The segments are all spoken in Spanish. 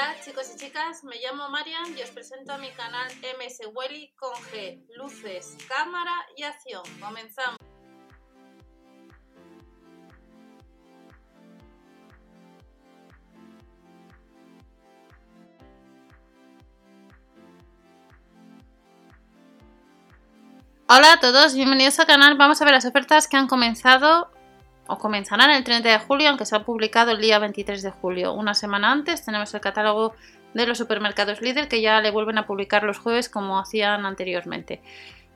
Hola chicos y chicas, me llamo Marian y os presento a mi canal MS Welly con G, luces, cámara y acción. Comenzamos. Hola a todos, bienvenidos al canal. Vamos a ver las ofertas que han comenzado o comenzarán el 30 de julio, aunque se ha publicado el día 23 de julio. Una semana antes tenemos el catálogo de los supermercados líder que ya le vuelven a publicar los jueves como hacían anteriormente.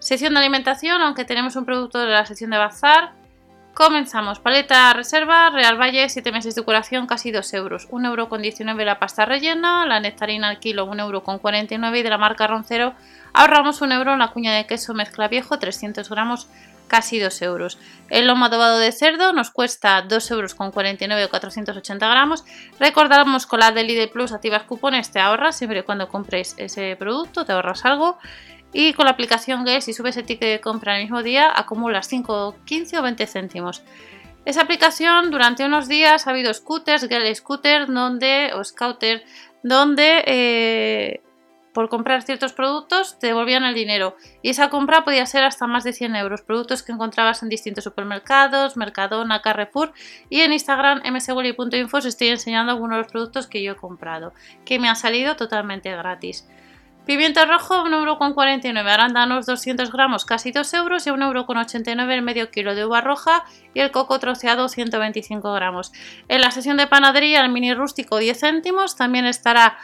Sección de alimentación, aunque tenemos un producto de la sección de bazar. Comenzamos. Paleta reserva, Real Valle, 7 meses de curación, casi 2 euros. 1 euro con 19 la pasta rellena, la nectarina al kilo, 1 euro con 49 y de la marca Roncero ahorramos 1 euro en la cuña de queso mezcla viejo, 300 gramos casi 2 euros. El lomo adobado de cerdo nos cuesta 2 euros con 49 o 480 gramos. Recordamos con la del Lidl Plus activas cupones te ahorras siempre y cuando compres ese producto, te ahorras algo. Y con la aplicación GES, si subes el ticket de compra el mismo día, acumulas 5, 15 o 20 céntimos. Esa aplicación durante unos días ha habido scooters, Gel Scooter, donde, o Scouter, donde eh, por comprar ciertos productos te devolvían el dinero. Y esa compra podía ser hasta más de 100 euros, productos que encontrabas en distintos supermercados, Mercadona, Carrefour. Y en Instagram mswelly.info os estoy enseñando algunos de los productos que yo he comprado, que me han salido totalmente gratis. Pimiento rojo 1,49€, arándanos 200 gramos casi 2 euros y 1,89€ el medio kilo de uva roja y el coco troceado 125 gramos. En la sesión de panadería el mini rústico 10 céntimos. También estará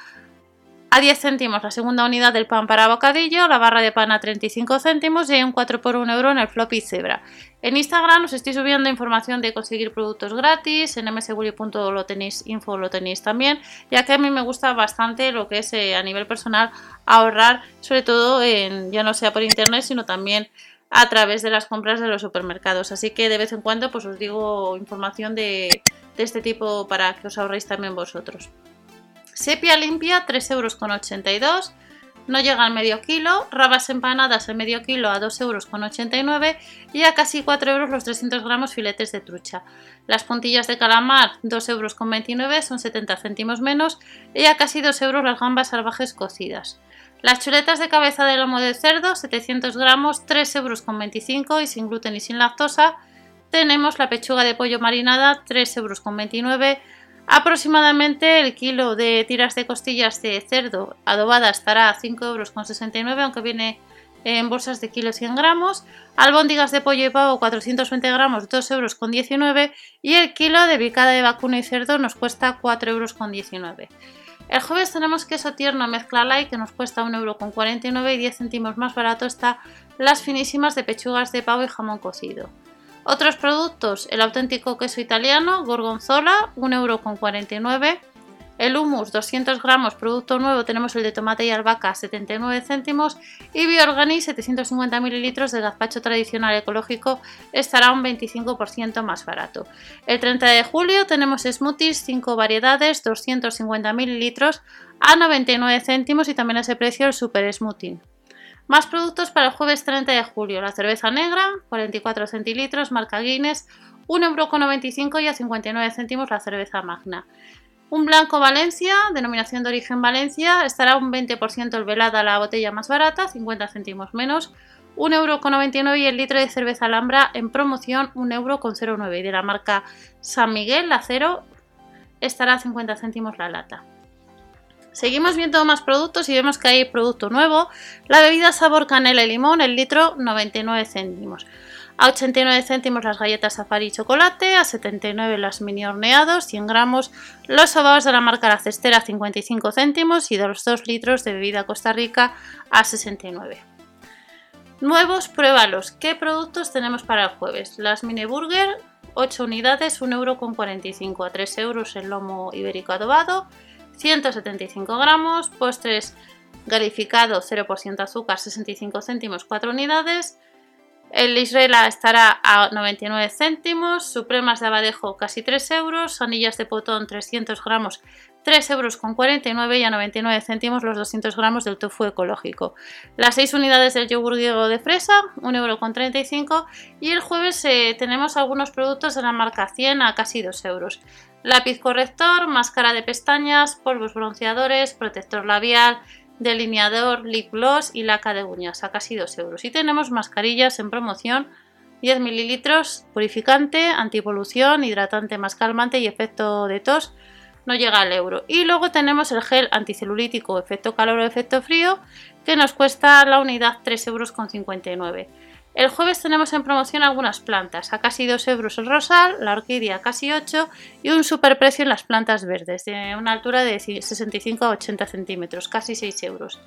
a 10 céntimos la segunda unidad del pan para bocadillo, la barra de pan a 35 céntimos y un 4 por 1 euro en el floppy zebra. En Instagram os estoy subiendo información de conseguir productos gratis, en mseguri.info lo tenéis, info lo tenéis también, ya que a mí me gusta bastante lo que es eh, a nivel personal ahorrar, sobre todo en, ya no sea por internet, sino también a través de las compras de los supermercados. Así que de vez en cuando pues os digo información de, de este tipo para que os ahorréis también vosotros. Sepia limpia 3,82 euros. No llega al medio kilo. Rabas empanadas el medio kilo a 2,89 euros. Y a casi 4 euros los 300 gramos filetes de trucha. Las puntillas de calamar 2,29 euros son 70 céntimos menos. Y a casi 2 euros las gambas salvajes cocidas. Las chuletas de cabeza de lomo de cerdo 700 gramos 3,25 euros y sin gluten y sin lactosa. Tenemos la pechuga de pollo marinada 3,29 euros Aproximadamente el kilo de tiras de costillas de cerdo adobada estará a 5,69 euros, aunque viene en bolsas de kilo 100 gramos. Albóndigas de pollo y pavo 420 gramos, 2,19 euros. Y el kilo de picada de vacuno y cerdo nos cuesta 4,19 euros. El jueves tenemos queso tierno mezcla light que nos cuesta 1,49 euros y 10 céntimos más barato está las finísimas de pechugas de pavo y jamón cocido. Otros productos, el auténtico queso italiano, gorgonzola, 1,49€. El hummus, 200 gramos, producto nuevo, tenemos el de tomate y albahaca, 79 céntimos. Y Biorgani, 750 mililitros de gazpacho tradicional ecológico, estará un 25% más barato. El 30 de julio tenemos smoothies, 5 variedades, 250 mililitros, a 99 céntimos y también a ese precio el super smoothie. Más productos para el jueves 30 de julio. La cerveza negra, 44 centilitros, marca Guinness, 1,95€ y a 59 céntimos la cerveza magna. Un blanco Valencia, denominación de origen Valencia, estará un 20% el velada la botella más barata, 50 céntimos menos, 1,99€ y el litro de cerveza Alhambra en promoción 1,09€ y de la marca San Miguel, la cero, estará a 50 céntimos la lata. Seguimos viendo más productos y vemos que hay producto nuevo. La bebida sabor canela y limón, el litro 99 céntimos. A 89 céntimos las galletas safari y chocolate, a 79 las mini horneados, 100 gramos los sobaos de la marca La Cestera 55 céntimos y de los 2 litros de bebida Costa Rica a 69. Nuevos, pruébalos. ¿Qué productos tenemos para el jueves? Las mini burger, 8 unidades, 1,45€ a 3 euros el lomo ibérico adobado. 175 gramos, postres galificado 0% azúcar 65 céntimos 4 unidades, el Israela estará a 99 céntimos, supremas de abadejo casi 3 euros, anillas de potón 300 gramos 3,49 euros y a 99 céntimos los 200 gramos del tofu ecológico. Las 6 unidades del yogur griego de fresa, 1,35 euro. Y el jueves eh, tenemos algunos productos de la marca 100 a casi 2 euros. Lápiz corrector, máscara de pestañas, polvos bronceadores, protector labial, delineador, lip gloss y laca de uñas a casi 2 euros. Y tenemos mascarillas en promoción 10 mililitros, purificante, antipolución, hidratante más calmante y efecto de tos no llega al euro. Y luego tenemos el gel anticelulítico efecto calor o efecto frío que nos cuesta la unidad 3,59 euros. El jueves tenemos en promoción algunas plantas, a casi 2 euros el rosal, la orquídea casi 8 y un superprecio en las plantas verdes, de una altura de 65 a 80 centímetros, casi 6 euros.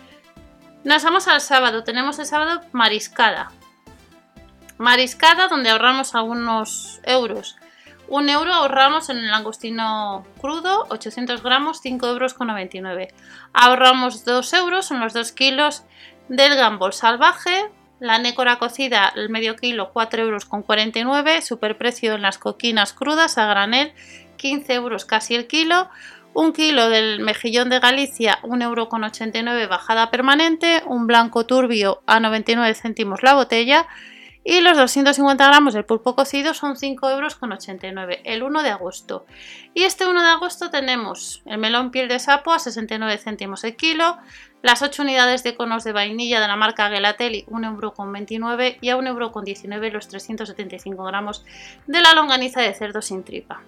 Nos vamos al sábado, tenemos el sábado mariscada. Mariscada donde ahorramos algunos euros. Un euro ahorramos en el langostino crudo, 800 gramos, 5 euros con 99. Ahorramos 2 euros en los 2 kilos del gambol salvaje. La nécora cocida, el medio kilo, 4 euros con 49. Superprecio en las coquinas crudas a granel, 15 euros casi el kilo. Un kilo del mejillón de Galicia, 1,89 euro con 89 bajada permanente. Un blanco turbio a 99 céntimos la botella y los 250 gramos del pulpo cocido son 5,89 euros el 1 de agosto. Y este 1 de agosto tenemos el melón piel de sapo a 69 céntimos el kilo, las 8 unidades de conos de vainilla de la marca Gelatelli 1,29 euro y a 1,19 euro los 375 gramos de la longaniza de cerdo sin tripa.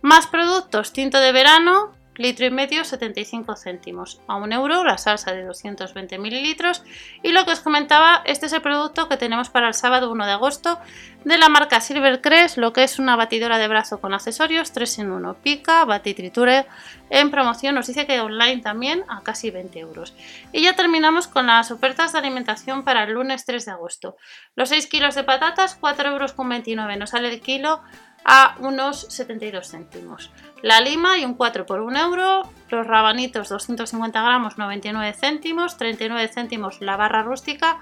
Más productos, tinto de verano, litro y medio 75 céntimos a un euro la salsa de 220 mililitros. Y lo que os comentaba este es el producto que tenemos para el sábado 1 de agosto de la marca Silvercrest lo que es una batidora de brazo con accesorios 3 en 1 pica, batitriture en promoción. Nos dice que online también a casi 20 euros. Y ya terminamos con las ofertas de alimentación para el lunes 3 de agosto. Los 6 kilos de patatas 4 euros con 29 nos sale el kilo a unos 72 céntimos. La lima y un 4 por 1 euro. Los rabanitos 250 gramos 99 céntimos. 39 céntimos la barra rústica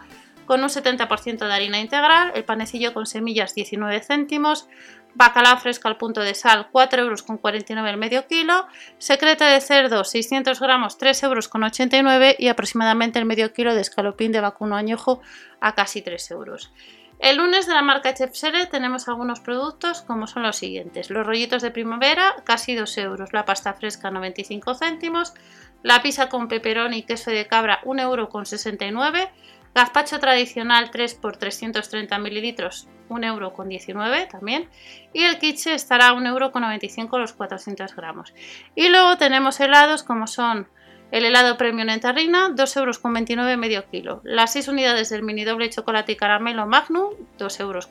con un 70% de harina integral. El panecillo con semillas 19 céntimos. Bacalao fresco al punto de sal 4 euros con 49 el medio kilo. Secreto de cerdo 600 gramos 3 euros con 89 y aproximadamente el medio kilo de escalopín de vacuno añojo a casi 3 euros. El lunes de la marca Chef tenemos algunos productos como son los siguientes. Los rollitos de primavera, casi 2 euros. La pasta fresca, 95 céntimos. La pizza con peperón y queso de cabra, 1 euro con 69. Gazpacho tradicional 3 por 330 mililitros, 1 euro con 19 también. Y el quiche estará a 1 euro con 95 los 400 gramos. Y luego tenemos helados como son el helado premium en tarrina, 2,29 euros medio kilo. Las 6 unidades del mini doble chocolate y caramelo Magnum, 2,49 euros.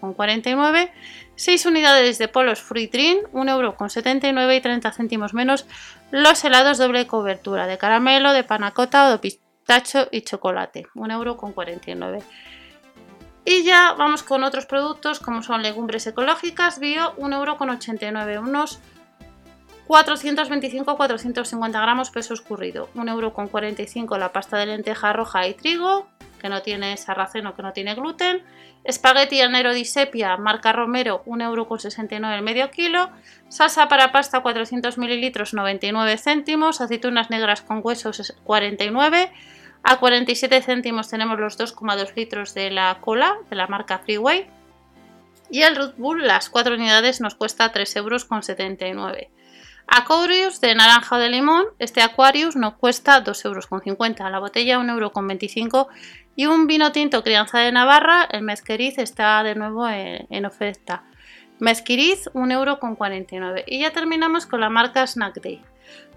6 unidades de polos Fruit Dream, 1,79 euros y 30 céntimos menos. Los helados doble cobertura de caramelo, de panacota o de pistacho y chocolate, 1,49 euros. Y ya vamos con otros productos como son legumbres ecológicas, bio, 1,89 euros. Unos 425-450 gramos peso escurrido, 1,45 euro la pasta de lenteja roja y trigo, que no tiene sarraceno, que no tiene gluten, espagueti anero di sepia, marca Romero, 1,69 euro el medio kilo, salsa para pasta 400 mililitros, 99 céntimos, aceitunas negras con huesos 49 a 47 céntimos tenemos los 2,2 litros de la cola de la marca Freeway. Y el Red Bull, las 4 unidades, nos cuesta 3,79 euros. Aquarius de naranja o de limón, este Aquarius nos cuesta 2,50 euros, la botella 1,25 euros y un vino tinto crianza de Navarra, el mezqueriz está de nuevo en, oferta. Mezquiriz 1,49 euros y ya terminamos con la marca Snack Day.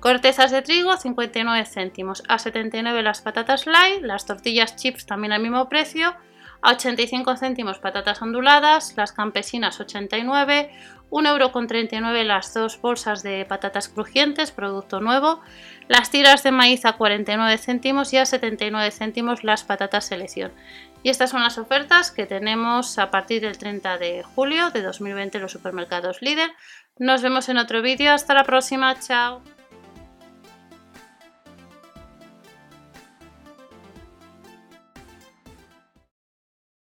Cortezas de trigo 59 céntimos, a 79 las patatas light, las tortillas chips también al mismo precio, a 85 céntimos patatas onduladas, las campesinas 89, 1,39€ las dos bolsas de patatas crujientes, producto nuevo, las tiras de maíz a 49 céntimos y a 79 céntimos las patatas selección. Y estas son las ofertas que tenemos a partir del 30 de julio de 2020 en los supermercados líder. Nos vemos en otro vídeo, hasta la próxima, chao.